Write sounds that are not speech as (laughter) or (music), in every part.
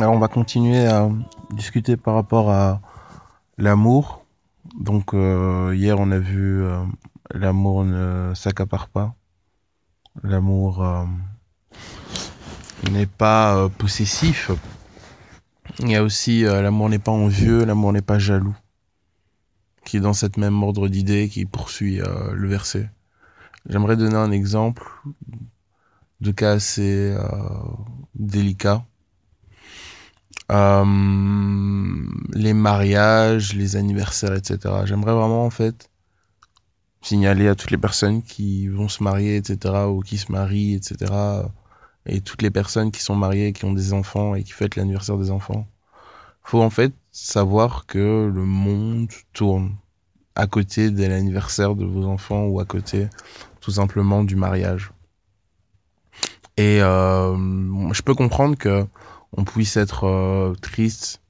Alors, on va continuer à discuter par rapport à l'amour. Donc euh, hier on a vu euh, l'amour ne s'accapare pas. L'amour euh, n'est pas possessif. Il y a aussi l'amour n'est pas envieux, l'amour n'est pas jaloux. Qui est dans cette même ordre d'idées qui poursuit le verset. J'aimerais donner un exemple de cas assez délicat. Euh, les mariages, les anniversaires, etc. J'aimerais vraiment en fait signaler à toutes les personnes qui vont se marier, etc. ou qui se marient, etc. et toutes les personnes qui sont mariées, qui ont des enfants et qui fêtent l'anniversaire des enfants. Faut en fait savoir que le monde tourne à côté de l'anniversaire de vos enfants ou à côté tout simplement du mariage. Et euh, je peux comprendre que on puisse être euh, triste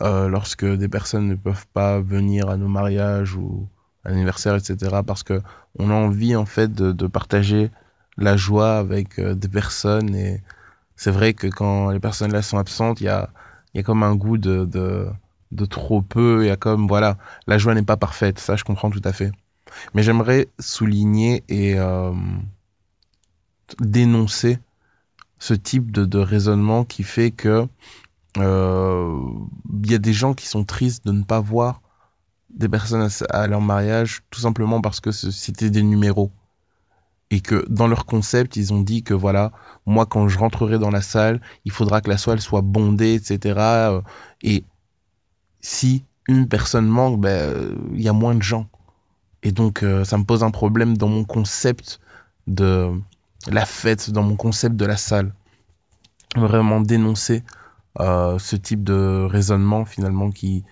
euh, lorsque des personnes ne peuvent pas venir à nos mariages ou à l'anniversaire, etc. Parce que on a envie en fait de, partager la joie avec euh, des personnes et c'est vrai que quand les personnes là sont absentes, il y a, y a comme un goût de, de, trop peu, il y a comme voilà, la joie n'est pas parfaite, ça je comprends tout à fait. Mais j'aimerais souligner et dénoncer ce type de, de raisonnement qui fait que euh, il y a des gens qui sont tristes de ne pas voir des personnes à, leur mariage tout simplement parce que c'était des numéros. Et que dans leur concept ils ont dit que voilà moi quand je rentrerai dans la salle il faudra que la salle soit bondée etc euh, et si une personne manque ben il y a moins de gens. Et donc euh, ça me pose un problème dans mon concept de la fête dans mon concept de la salle vraiment dénoncer euh, ce type de raisonnement finalement qui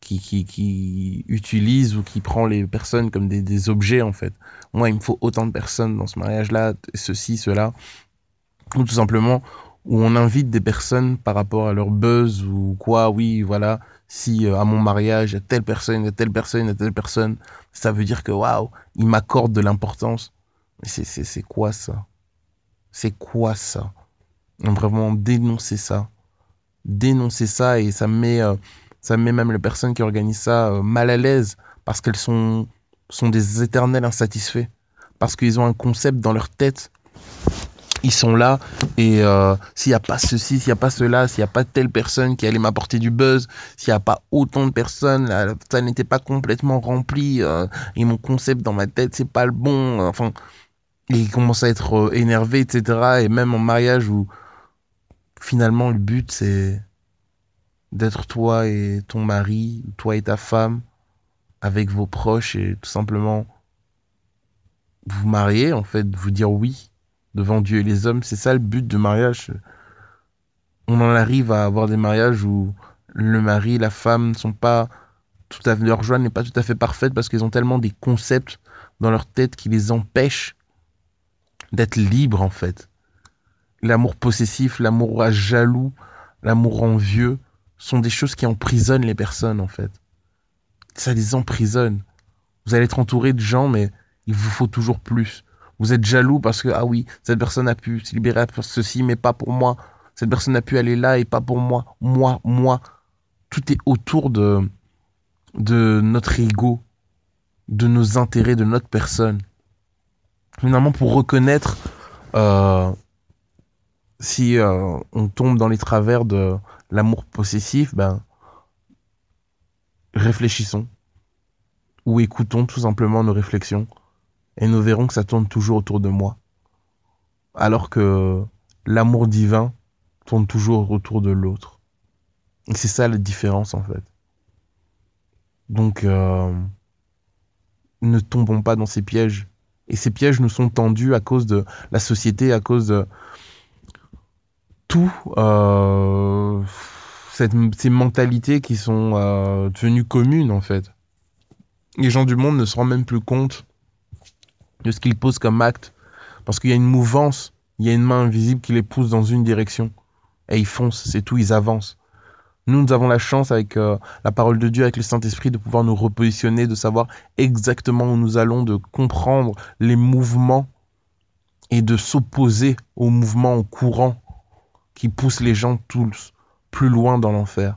qui, qui, utilise ou qui prend les personnes comme des, objets en fait. Moi, il me faut autant de personnes dans ce mariage-là, ceci, cela, ou tout simplement où on invite des personnes par rapport à leur buzz ou quoi, oui, voilà, si euh, à mon mariage, il y a telle personne, il y a telle personne, il y a telle personne, ça veut dire que waouh, ils m'accordent de l'importance. C'est quoi ça? C'est quoi ça? Vraiment dénoncer ça. Dénoncer ça et ça me met, euh, ça met même les personnes qui organisent ça euh, mal à l'aise parce qu'elles sont, sont des éternels insatisfaits. Parce qu'ils ont un concept dans leur tête. Ils sont là et euh, s'il n'y a pas ceci, s'il n'y a pas cela, s'il n'y a pas telle personne qui allait m'apporter du buzz, s'il n'y a pas autant de personnes, la ça n'était pas complètement rempli et mon concept dans ma tête c'est pas le bon. Enfin, et ils commencent à être euh, énervés, etc. Et même en mariage où finalement le but c'est d'être toi et ton mari, toi et ta femme, avec vos proches et tout simplement vous marier, en fait, vous dire oui devant Dieu et les hommes. C'est ça le but du mariage. On en arrive à avoir des mariages où le mari, la femme ne sont pas tout à fait, leur joie n'est pas tout à fait parfaite parce qu'ils ont tellement des concepts dans leur tête qui les empêchent d'être libres, en fait. L'amour possessif, l'amour jaloux, l'amour envieux sont des choses qui emprisonnent les personnes, en fait. Ça les emprisonne. Vous allez être entouré de gens, mais il vous faut toujours plus. Vous êtes jaloux parce que, ah oui, cette personne a pu se libérer pour ceci, mais pas pour moi. Cette personne a pu aller là et pas pour moi. Moi, moi. Tout est autour de, de notre ego, de nos intérêts, de notre personne. Finalement, pour reconnaître euh, si euh, on tombe dans les travers de l'amour possessif, ben, réfléchissons ou écoutons tout simplement nos réflexions et nous verrons que ça tourne toujours autour de moi. Alors que l'amour divin tourne toujours autour de l'autre. Et c'est ça la différence en fait. Donc, euh, ne tombons pas dans ces pièges. Et ces pièges nous sont tendus à cause de la société, à cause de tout. Euh, ces mentalités qui sont euh, devenues communes en fait. Les gens du monde ne se rendent même plus compte de ce qu'ils posent comme acte parce qu'il y a une mouvance, il y a une main invisible qui les pousse dans une direction et ils foncent, c'est tout, ils avancent. Nous, nous avons la chance avec euh, la parole de Dieu, avec le Saint-Esprit, de pouvoir nous repositionner, de savoir exactement où nous allons, de comprendre les mouvements et de s'opposer aux mouvements en courant qui poussent les gens tous plus loin dans l'enfer.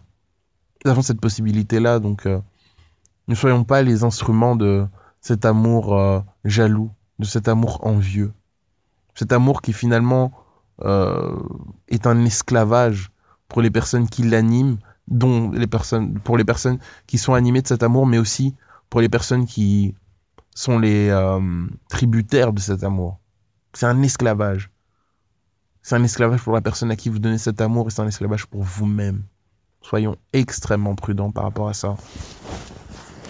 Nous avons cette possibilité-là, donc euh, ne soyons pas les instruments de cet amour euh, jaloux, de cet amour envieux, cet amour qui finalement est un esclavage pour les personnes qui l'animent, dont les personnes, pour les personnes qui sont animées de cet amour, mais aussi pour les personnes qui sont les euh, tributaires de cet amour. C'est un esclavage. C'est un esclavage pour la personne à qui vous donnez cet amour et c'est un esclavage pour vous-même. Soyons extrêmement prudents par rapport à ça.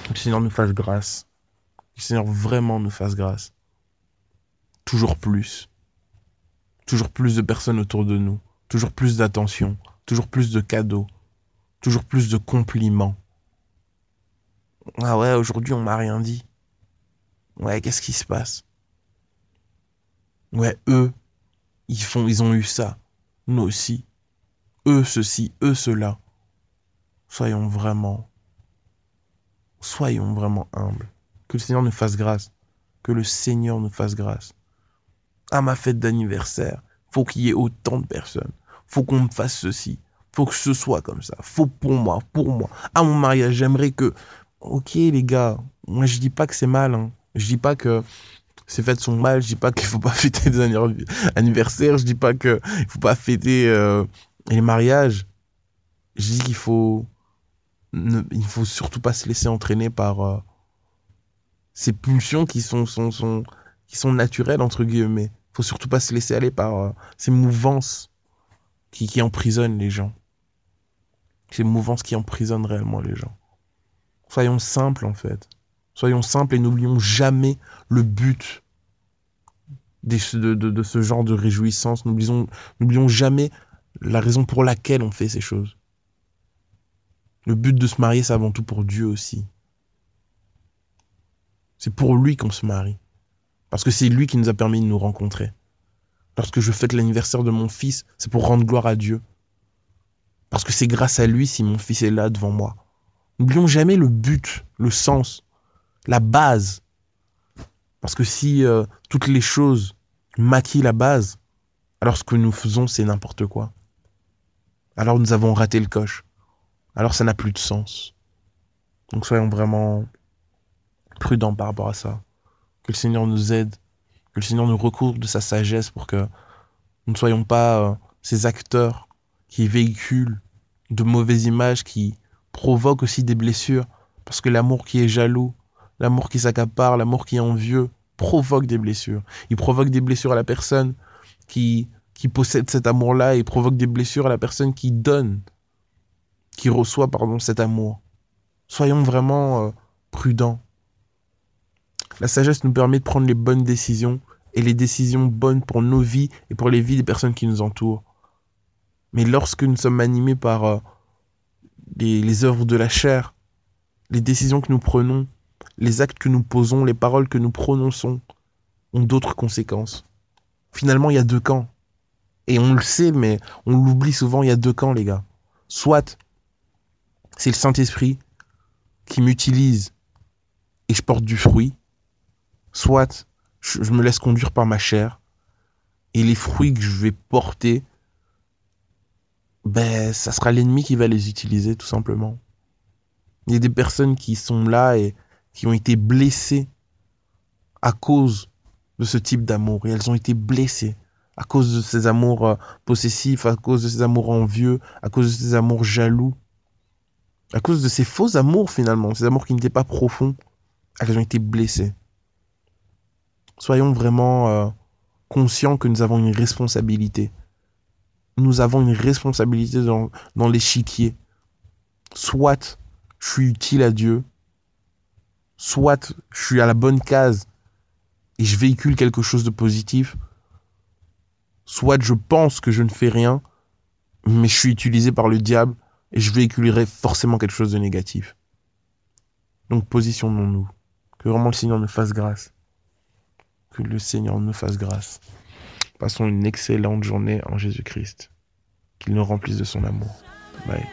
Que le Seigneur nous fasse grâce. Que le Seigneur vraiment nous fasse grâce. Toujours plus. Toujours plus de personnes autour de nous. Toujours plus d'attention toujours plus de cadeaux, toujours plus de compliments. Ah ouais, aujourd'hui on m'a rien dit. Ouais, qu'est-ce qui se passe? Ouais, eux, ils font, ils ont eu ça. Nous aussi. Eux ceci, eux cela. Soyons vraiment, soyons vraiment humbles. Que le Seigneur nous fasse grâce. Que le Seigneur nous fasse grâce. À ma fête d'anniversaire, faut qu'il y ait autant de personnes faut qu'on me fasse ceci, faut que ce soit comme ça, faut pour moi, pour moi. À mon mariage, j'aimerais que, ok les gars, moi je dis pas que c'est mal, hein. je dis pas que ces fêtes sont mal, je dis pas qu'il faut pas (laughs) fêter des anniversaires, je dis pas qu'il faut pas fêter euh, les mariages, je dis qu'il faut, ne, il faut surtout pas se laisser entraîner par euh, ces pulsions qui sont, sont, sont, qui sont naturelles entre guillemets. Faut surtout pas se laisser aller par euh, ces mouvances qui, qui emprisonne les gens. Ces mouvances qui emprisonnent réellement les gens. Soyons simples en fait. Soyons simples et n'oublions jamais le but de, de, ce genre de réjouissance. N'oublions jamais la raison pour laquelle on fait ces choses. Le but de se marier, c'est avant tout pour Dieu aussi. C'est pour lui qu'on se marie. Parce que c'est lui qui nous a permis de nous rencontrer. Lorsque je fête l'anniversaire de mon fils, c'est pour rendre gloire à Dieu. Parce que c'est grâce à lui si mon fils est là devant moi. N'oublions jamais le but, le sens, la base. Parce que si euh, toutes les choses maquillent la base, alors ce que nous faisons, c'est n'importe quoi. Alors nous avons raté le coche. Alors ça n'a plus de sens. Donc soyons vraiment prudents par rapport à ça. Que le Seigneur nous aide que le Seigneur nous recouvre de sa sagesse pour que nous ne soyons pas euh, ces acteurs qui véhiculent de mauvaises images, qui provoquent aussi des blessures. Parce que l'amour qui est jaloux, l'amour qui s'accapare, l'amour qui est envieux, provoque des blessures. Il provoque des blessures à la personne qui, possède cet amour-là et provoque des blessures à la personne qui donne, qui reçoit pardon, cet amour. Soyons vraiment euh, prudents. La sagesse nous permet de prendre les bonnes décisions et les décisions bonnes pour nos vies et pour les vies des personnes qui nous entourent. Mais lorsque nous sommes animés par euh, les, œuvres de la chair, les décisions que nous prenons, les actes que nous posons, les paroles que nous prononçons ont d'autres conséquences. Finalement, il y a deux camps. Et on le sait, mais on l'oublie souvent, il y a deux camps, les gars. Soit c'est le Saint-Esprit qui m'utilise et je porte du fruit, soit je, me laisse conduire par ma chair et les fruits que je vais porter, ben, ça sera l'ennemi qui va les utiliser tout simplement. Il y a des personnes qui sont là et qui ont été blessées à cause de ce type d'amour. Et elles ont été blessées à cause de ces amours euh, possessifs, à cause de ces amours envieux, à cause de ces amours jaloux, à cause de ces faux amours finalement, ces amours qui n'étaient pas profonds, elles ont été blessées soyons vraiment euh, conscients que nous avons une responsabilité. Nous avons une responsabilité dans, dans l'échiquier. Soit je suis utile à Dieu, soit je suis à la bonne case et je véhicule quelque chose de positif, soit je pense que je ne fais rien, mais je suis utilisé par le diable et je véhiculerai forcément quelque chose de négatif. Donc positionnons-nous. Que vraiment le Seigneur nous fasse grâce. Que le Seigneur nous fasse grâce. Passons une excellente journée en Jésus-Christ. Qu'il nous remplisse de son amour. Bye.